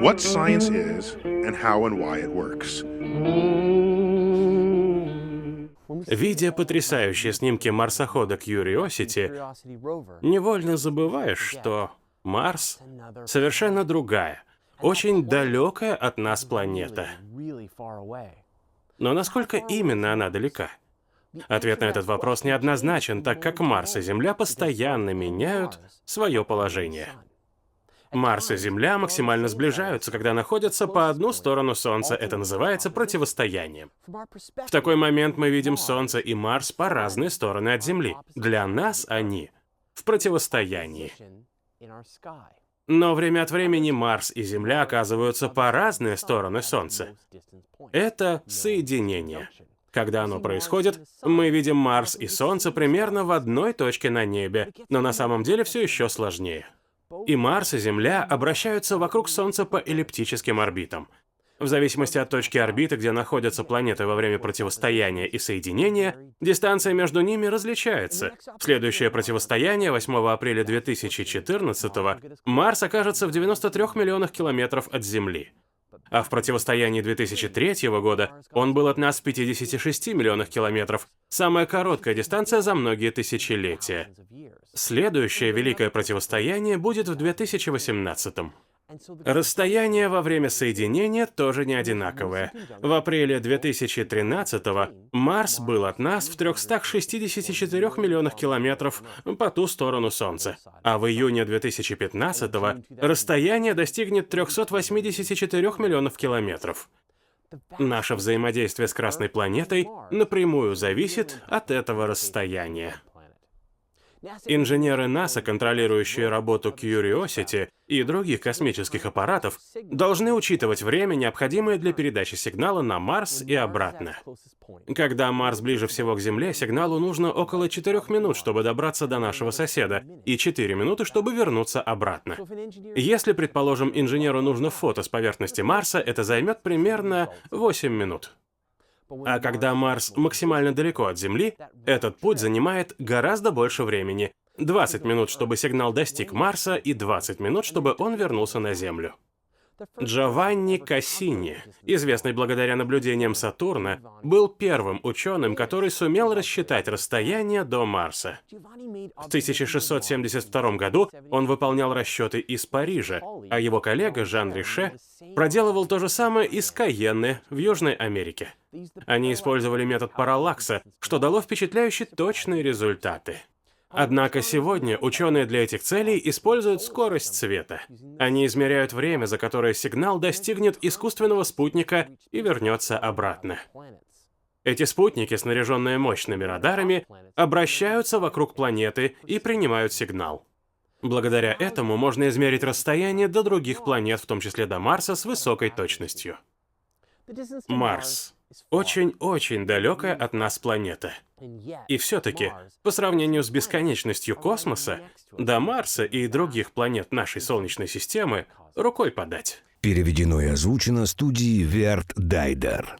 what science is and how and why it works. Видя потрясающие снимки марсохода Curiosity, невольно забываешь, что Марс — совершенно другая, очень далекая от нас планета. Но насколько именно она далека? Ответ на этот вопрос неоднозначен, так как Марс и Земля постоянно меняют свое положение. Марс и Земля максимально сближаются, когда находятся по одну сторону Солнца. Это называется противостоянием. В такой момент мы видим Солнце и Марс по разные стороны от Земли. Для нас они в противостоянии. Но время от времени Марс и Земля оказываются по разные стороны Солнца. Это соединение. Когда оно происходит, мы видим Марс и Солнце примерно в одной точке на небе, но на самом деле все еще сложнее. И Марс и Земля обращаются вокруг Солнца по эллиптическим орбитам. В зависимости от точки орбиты, где находятся планеты во время противостояния и соединения, дистанция между ними различается. В следующее противостояние 8 апреля 2014 Марс окажется в 93 миллионах километров от Земли. А в противостоянии 2003 года он был от нас в 56 миллионах километров. Самая короткая дистанция за многие тысячелетия. Следующее великое противостояние будет в 2018 -м. Расстояние во время соединения тоже не одинаковое. В апреле 2013-го Марс был от нас в 364 миллионах километров по ту сторону Солнца, а в июне 2015-го расстояние достигнет 384 миллионов километров. Наше взаимодействие с Красной планетой напрямую зависит от этого расстояния. Инженеры НАСА, контролирующие работу Curiosity и других космических аппаратов, должны учитывать время, необходимое для передачи сигнала на Марс и обратно. Когда Марс ближе всего к Земле, сигналу нужно около 4 минут, чтобы добраться до нашего соседа, и 4 минуты, чтобы вернуться обратно. Если, предположим, инженеру нужно фото с поверхности Марса, это займет примерно 8 минут. А когда Марс максимально далеко от Земли, этот путь занимает гораздо больше времени. 20 минут, чтобы сигнал достиг Марса, и 20 минут, чтобы он вернулся на Землю. Джованни Кассини, известный благодаря наблюдениям Сатурна, был первым ученым, который сумел рассчитать расстояние до Марса. В 1672 году он выполнял расчеты из Парижа, а его коллега Жан Рише проделывал то же самое из Каенны в Южной Америке. Они использовали метод параллакса, что дало впечатляющие точные результаты. Однако сегодня ученые для этих целей используют скорость света. Они измеряют время, за которое сигнал достигнет искусственного спутника и вернется обратно. Эти спутники, снаряженные мощными радарами, обращаются вокруг планеты и принимают сигнал. Благодаря этому можно измерить расстояние до других планет, в том числе до Марса, с высокой точностью. Марс. Очень-очень далекая от нас планета. И все-таки, по сравнению с бесконечностью космоса, до Марса и других планет нашей Солнечной системы рукой подать. Переведено и озвучено студией Верт Дайдер.